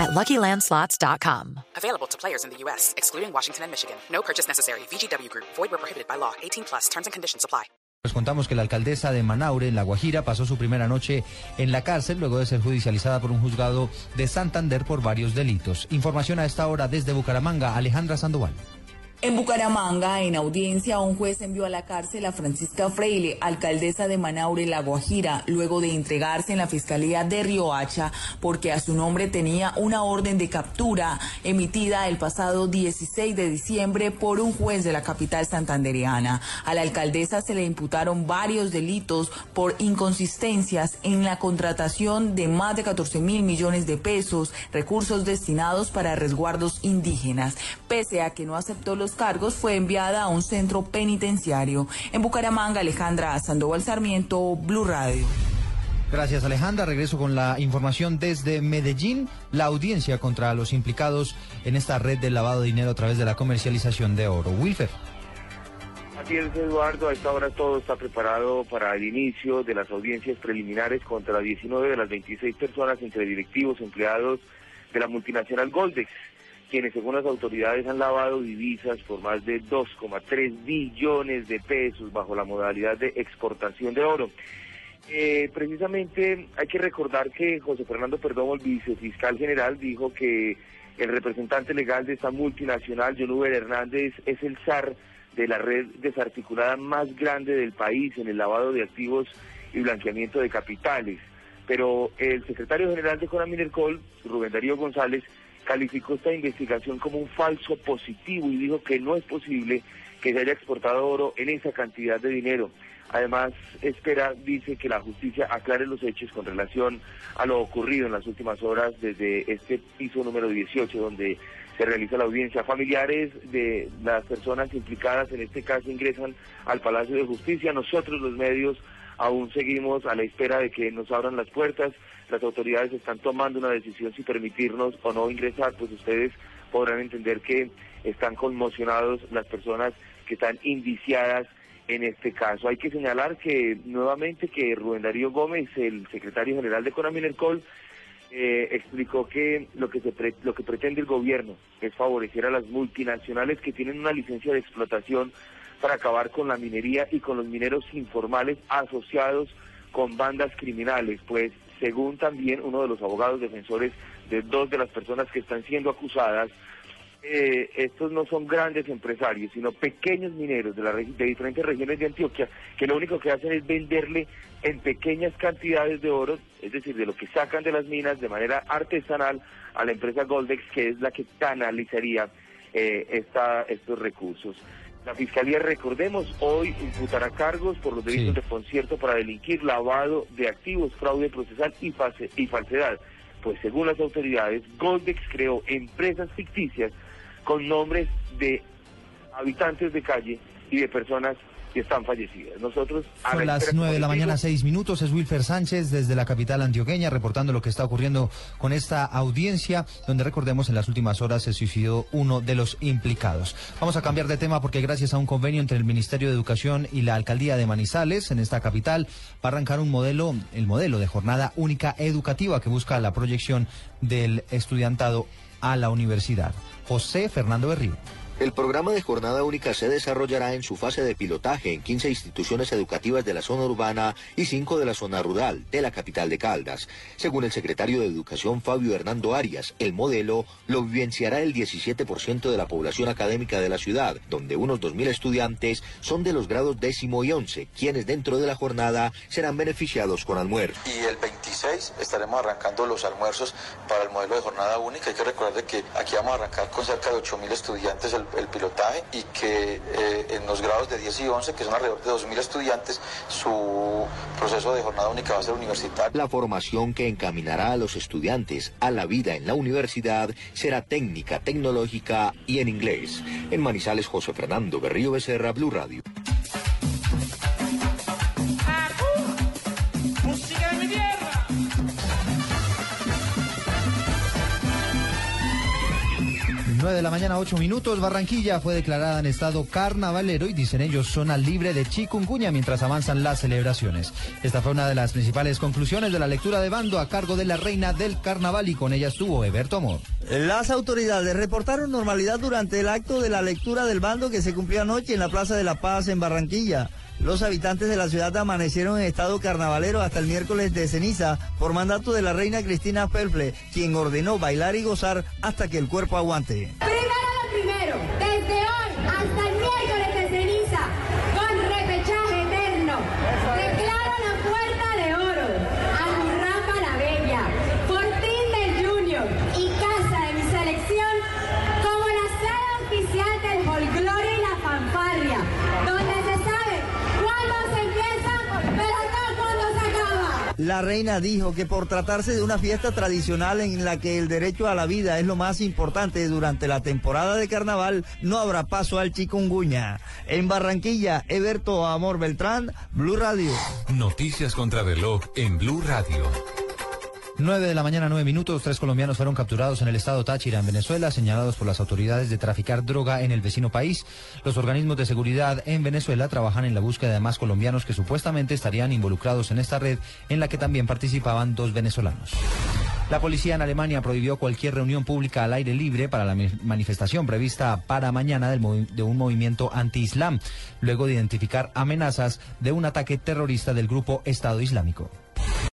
at LuckyLandSlots.com. Available to players in the U.S., excluding Washington and Michigan. No purchase necessary. VGW Group. Void where prohibited by law. 18 plus. Terms and conditions apply. Les contamos que la alcaldesa de Manaure, en La Guajira, pasó su primera noche en la cárcel luego de ser judicializada por un juzgado de Santander por varios delitos. Información a esta hora desde Bucaramanga, Alejandra Sandoval. En Bucaramanga, en audiencia, un juez envió a la cárcel a Francisca Freile, alcaldesa de Manaure, La Guajira, luego de entregarse en la Fiscalía de Riohacha porque a su nombre tenía una orden de captura emitida el pasado 16 de diciembre por un juez de la capital santandereana. A la alcaldesa se le imputaron varios delitos por inconsistencias en la contratación de más de 14 mil millones de pesos, recursos destinados para resguardos indígenas. Pese a que no aceptó los cargos, fue enviada a un centro penitenciario. En Bucaramanga, Alejandra Sandoval Sarmiento, Blue Radio. Gracias Alejandra. Regreso con la información desde Medellín. La audiencia contra los implicados en esta red de lavado de dinero a través de la comercialización de oro. Wilfer. Así es, Eduardo. A esta hora todo está preparado para el inicio de las audiencias preliminares contra 19 de las 26 personas entre directivos, empleados de la multinacional Goldex, quienes según las autoridades han lavado divisas por más de 2,3 billones de pesos bajo la modalidad de exportación de oro. Eh, precisamente hay que recordar que José Fernando Perdomo, el vicefiscal general, dijo que el representante legal de esta multinacional, John Uber Hernández, es el zar de la red desarticulada más grande del país en el lavado de activos y blanqueamiento de capitales. Pero el secretario general de Conaminercol, Rubén Darío González, calificó esta investigación como un falso positivo y dijo que no es posible que se haya exportado oro en esa cantidad de dinero. Además, espera, dice que la justicia aclare los hechos con relación a lo ocurrido en las últimas horas desde este piso número 18, donde se realiza la audiencia. Familiares de las personas implicadas en este caso ingresan al Palacio de Justicia. Nosotros, los medios, aún seguimos a la espera de que nos abran las puertas. Las autoridades están tomando una decisión si permitirnos o no ingresar, pues ustedes podrán entender que están conmocionados las personas que están indiciadas en este caso. Hay que señalar que nuevamente que Rubén Darío Gómez, el secretario general de Conaminercol, eh, explicó que lo que lo que pretende el gobierno es favorecer a las multinacionales que tienen una licencia de explotación para acabar con la minería y con los mineros informales asociados con bandas criminales, pues según también uno de los abogados defensores de dos de las personas que están siendo acusadas, eh, estos no son grandes empresarios, sino pequeños mineros de, la, de diferentes regiones de Antioquia, que lo único que hacen es venderle en pequeñas cantidades de oro, es decir, de lo que sacan de las minas de manera artesanal a la empresa Goldex, que es la que canalizaría eh, estos recursos. La Fiscalía, recordemos, hoy imputará cargos por los delitos de concierto para delinquir, lavado de activos, fraude procesal y, y falsedad. Pues según las autoridades, Goldex creó empresas ficticias con nombres de habitantes de calle y de personas que están fallecidas. Nosotros Son las nueve de la mañana, seis minutos. Es Wilfer Sánchez desde la capital antioqueña reportando lo que está ocurriendo con esta audiencia, donde recordemos en las últimas horas se suicidó uno de los implicados. Vamos a cambiar de tema porque gracias a un convenio entre el Ministerio de Educación y la Alcaldía de Manizales en esta capital va a arrancar un modelo, el modelo de jornada única educativa que busca la proyección del estudiantado a la universidad. José Fernando Berrío. El programa de jornada única se desarrollará en su fase de pilotaje en 15 instituciones educativas de la zona urbana y 5 de la zona rural de la capital de Caldas. Según el secretario de Educación Fabio Hernando Arias, el modelo lo vivenciará el 17% de la población académica de la ciudad, donde unos 2.000 estudiantes son de los grados décimo y once, quienes dentro de la jornada serán beneficiados con almuerzo. Y el 26 estaremos arrancando los almuerzos para el modelo de jornada única. Hay que recordar que aquí vamos a arrancar con cerca de 8.000 estudiantes el el pilotaje y que eh, en los grados de 10 y 11, que son alrededor de 2.000 estudiantes, su proceso de jornada única va a ser universitario. La formación que encaminará a los estudiantes a la vida en la universidad será técnica, tecnológica y en inglés. En Manizales, José Fernando Berrío Becerra, Blue Radio. 9 de la mañana, 8 minutos. Barranquilla fue declarada en estado carnavalero y dicen ellos zona libre de chikungunya mientras avanzan las celebraciones. Esta fue una de las principales conclusiones de la lectura de bando a cargo de la reina del carnaval y con ella estuvo Eberto Amor. Las autoridades reportaron normalidad durante el acto de la lectura del bando que se cumplió anoche en la Plaza de la Paz en Barranquilla. Los habitantes de la ciudad amanecieron en estado carnavalero hasta el miércoles de ceniza por mandato de la reina Cristina Felfle, quien ordenó bailar y gozar hasta que el cuerpo aguante. La reina dijo que por tratarse de una fiesta tradicional en la que el derecho a la vida es lo más importante durante la temporada de carnaval, no habrá paso al chikungunya. En Barranquilla, Eberto Amor Beltrán, Blue Radio. Noticias contra reloj en Blue Radio. 9 de la mañana, 9 minutos. Tres colombianos fueron capturados en el estado Táchira, en Venezuela, señalados por las autoridades de traficar droga en el vecino país. Los organismos de seguridad en Venezuela trabajan en la búsqueda de más colombianos que supuestamente estarían involucrados en esta red, en la que también participaban dos venezolanos. La policía en Alemania prohibió cualquier reunión pública al aire libre para la manifestación prevista para mañana de un movimiento anti-islam, luego de identificar amenazas de un ataque terrorista del grupo Estado Islámico.